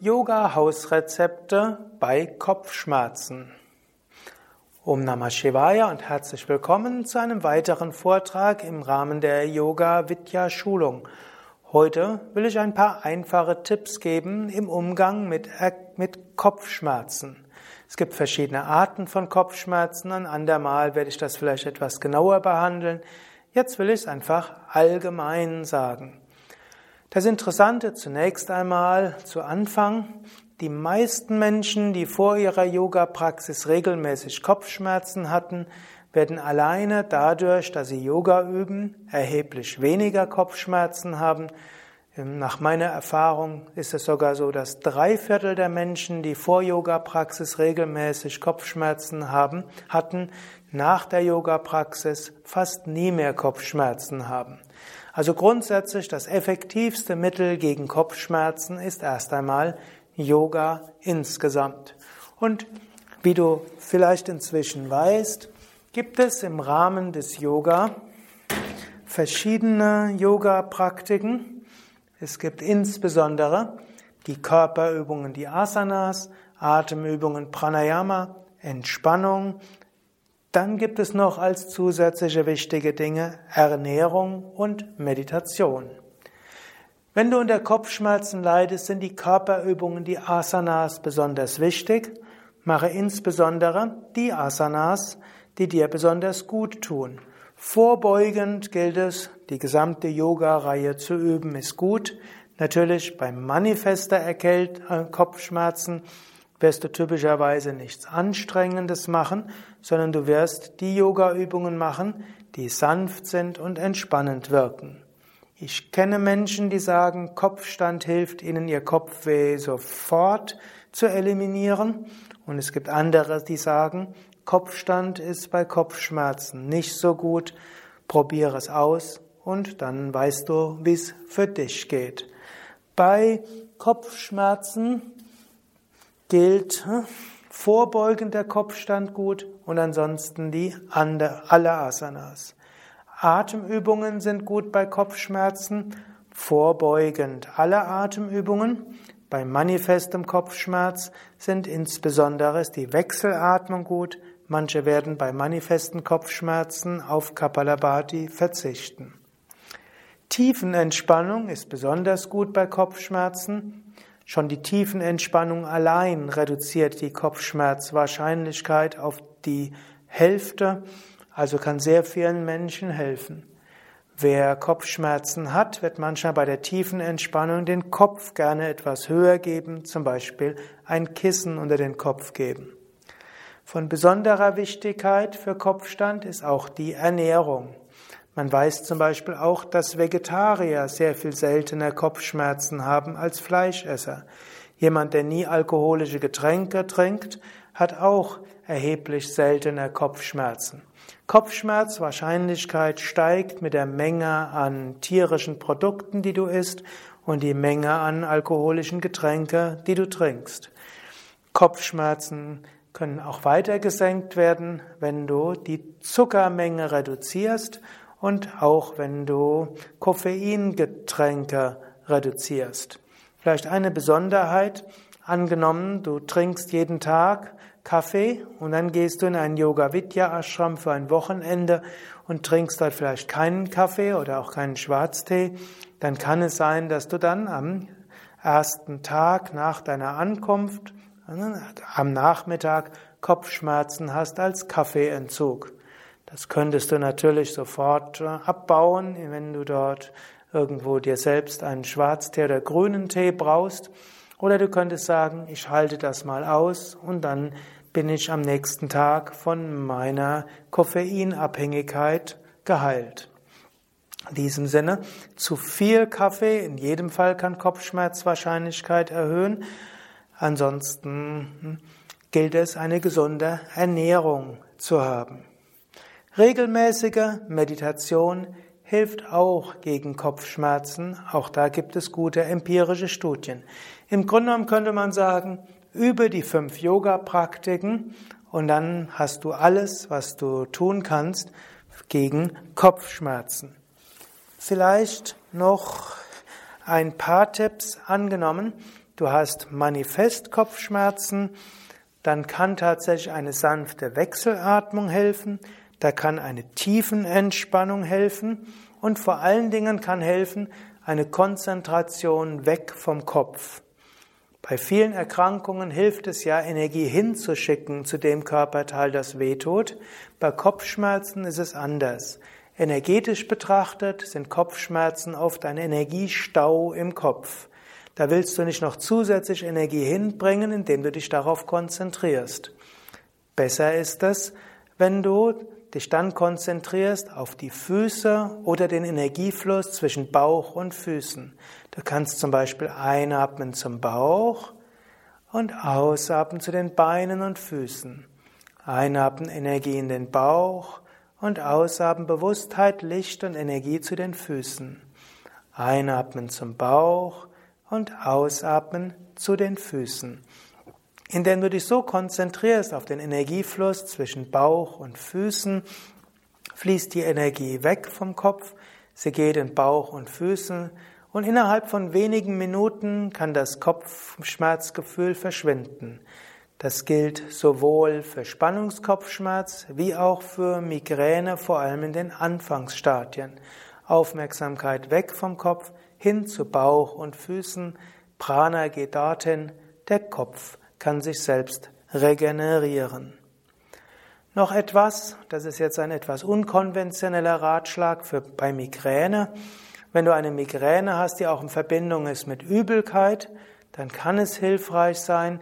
Yoga-Hausrezepte bei Kopfschmerzen. Om Namah Shivaya und herzlich willkommen zu einem weiteren Vortrag im Rahmen der Yoga Vidya Schulung. Heute will ich ein paar einfache Tipps geben im Umgang mit, mit Kopfschmerzen. Es gibt verschiedene Arten von Kopfschmerzen, ein andermal werde ich das vielleicht etwas genauer behandeln. Jetzt will ich es einfach allgemein sagen. Das Interessante zunächst einmal zu Anfang, die meisten Menschen, die vor ihrer Yoga-Praxis regelmäßig Kopfschmerzen hatten, werden alleine dadurch, dass sie Yoga üben, erheblich weniger Kopfschmerzen haben. Nach meiner Erfahrung ist es sogar so, dass drei Viertel der Menschen, die vor Yoga-Praxis regelmäßig Kopfschmerzen haben, hatten, nach der Yoga-Praxis fast nie mehr Kopfschmerzen haben. Also grundsätzlich das effektivste Mittel gegen Kopfschmerzen ist erst einmal Yoga insgesamt. Und wie du vielleicht inzwischen weißt, gibt es im Rahmen des Yoga verschiedene Yoga-Praktiken. Es gibt insbesondere die Körperübungen, die Asanas, Atemübungen, Pranayama, Entspannung, dann gibt es noch als zusätzliche wichtige Dinge Ernährung und Meditation. Wenn du unter Kopfschmerzen leidest, sind die Körperübungen, die Asanas besonders wichtig. Mache insbesondere die Asanas, die dir besonders gut tun. Vorbeugend gilt es, die gesamte Yoga-Reihe zu üben, ist gut. Natürlich bei manifester Erkält Kopfschmerzen wirst du typischerweise nichts Anstrengendes machen, sondern du wirst die Yoga-Übungen machen, die sanft sind und entspannend wirken. Ich kenne Menschen, die sagen, Kopfstand hilft ihnen, ihr Kopfweh sofort zu eliminieren. Und es gibt andere, die sagen, Kopfstand ist bei Kopfschmerzen nicht so gut. Probiere es aus und dann weißt du, wie es für dich geht. Bei Kopfschmerzen gilt hm, vorbeugender Kopfstand gut und ansonsten die alle Asanas. Atemübungen sind gut bei Kopfschmerzen, vorbeugend alle Atemübungen. Bei manifestem Kopfschmerz sind insbesondere die Wechselatmung gut. Manche werden bei manifesten Kopfschmerzen auf Kapalabhati verzichten. Tiefenentspannung ist besonders gut bei Kopfschmerzen. Schon die Tiefenentspannung allein reduziert die Kopfschmerzwahrscheinlichkeit auf die Hälfte, also kann sehr vielen Menschen helfen. Wer Kopfschmerzen hat, wird manchmal bei der tiefen Entspannung den Kopf gerne etwas höher geben, zum Beispiel ein Kissen unter den Kopf geben. Von besonderer Wichtigkeit für Kopfstand ist auch die Ernährung. Man weiß zum Beispiel auch, dass Vegetarier sehr viel seltener Kopfschmerzen haben als Fleischesser. Jemand, der nie alkoholische Getränke trinkt, hat auch erheblich seltener Kopfschmerzen. Kopfschmerzwahrscheinlichkeit steigt mit der Menge an tierischen Produkten, die du isst und die Menge an alkoholischen Getränke, die du trinkst. Kopfschmerzen können auch weiter gesenkt werden, wenn du die Zuckermenge reduzierst und auch wenn du Koffeingetränke reduzierst. Vielleicht eine Besonderheit, angenommen, du trinkst jeden Tag Kaffee und dann gehst du in einen Yoga Vidya Ashram für ein Wochenende und trinkst dort vielleicht keinen Kaffee oder auch keinen Schwarztee, dann kann es sein, dass du dann am ersten Tag nach deiner Ankunft am Nachmittag Kopfschmerzen hast als Kaffeeentzug. Das könntest du natürlich sofort äh, abbauen, wenn du dort irgendwo dir selbst einen Schwarztee oder grünen Tee brauchst. Oder du könntest sagen, ich halte das mal aus und dann bin ich am nächsten Tag von meiner Koffeinabhängigkeit geheilt. In diesem Sinne, zu viel Kaffee in jedem Fall kann Kopfschmerzwahrscheinlichkeit erhöhen. Ansonsten hm, gilt es, eine gesunde Ernährung zu haben. Regelmäßige Meditation hilft auch gegen Kopfschmerzen. Auch da gibt es gute empirische Studien. Im Grunde genommen könnte man sagen, übe die fünf Yoga-Praktiken und dann hast du alles, was du tun kannst gegen Kopfschmerzen. Vielleicht noch ein paar Tipps angenommen. du hast manifest Kopfschmerzen, dann kann tatsächlich eine sanfte Wechselatmung helfen, da kann eine Tiefenentspannung helfen und vor allen Dingen kann helfen eine Konzentration weg vom Kopf. Bei vielen Erkrankungen hilft es ja, Energie hinzuschicken zu dem Körperteil, das wehtut. Bei Kopfschmerzen ist es anders. Energetisch betrachtet sind Kopfschmerzen oft ein Energiestau im Kopf. Da willst du nicht noch zusätzlich Energie hinbringen, indem du dich darauf konzentrierst. Besser ist es, wenn du dich dann konzentrierst auf die Füße oder den Energiefluss zwischen Bauch und Füßen. Du kannst zum Beispiel einatmen zum Bauch und ausatmen zu den Beinen und Füßen. Einatmen Energie in den Bauch und ausatmen Bewusstheit, Licht und Energie zu den Füßen. Einatmen zum Bauch und ausatmen zu den Füßen. Indem du dich so konzentrierst auf den Energiefluss zwischen Bauch und Füßen, fließt die Energie weg vom Kopf, sie geht in Bauch und Füßen und innerhalb von wenigen Minuten kann das Kopfschmerzgefühl verschwinden. Das gilt sowohl für Spannungskopfschmerz wie auch für Migräne, vor allem in den Anfangsstadien. Aufmerksamkeit weg vom Kopf, hin zu Bauch und Füßen. Prana geht dorthin, der Kopf kann sich selbst regenerieren. Noch etwas, das ist jetzt ein etwas unkonventioneller Ratschlag für, bei Migräne. Wenn du eine Migräne hast, die auch in Verbindung ist mit Übelkeit, dann kann es hilfreich sein,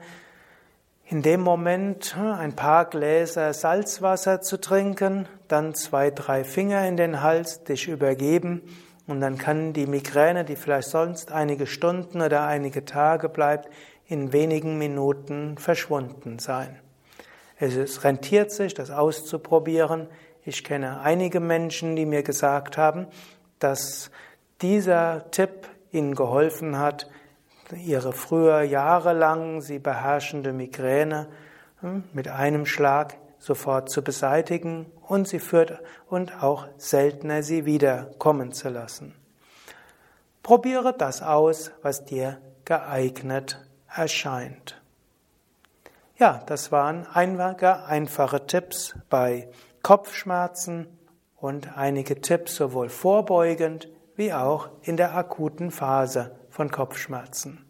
in dem Moment hm, ein paar Gläser Salzwasser zu trinken, dann zwei, drei Finger in den Hals, dich übergeben und dann kann die Migräne, die vielleicht sonst einige Stunden oder einige Tage bleibt, in wenigen Minuten verschwunden sein. Es rentiert sich, das auszuprobieren. Ich kenne einige Menschen, die mir gesagt haben, dass dieser Tipp ihnen geholfen hat, ihre früher jahrelang sie beherrschende Migräne hm, mit einem Schlag sofort zu beseitigen und sie führt und auch seltener sie wieder kommen zu lassen. Probiere das aus, was dir geeignet erscheint. Ja, das waren einige einfache Tipps bei Kopfschmerzen und einige Tipps sowohl vorbeugend wie auch in der akuten Phase von Kopfschmerzen.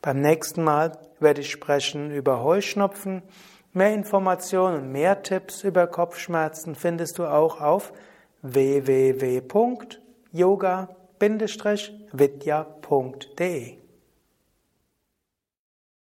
Beim nächsten Mal werde ich sprechen über Heuschnupfen. Mehr Informationen und mehr Tipps über Kopfschmerzen findest du auch auf www.yoga-vidya.de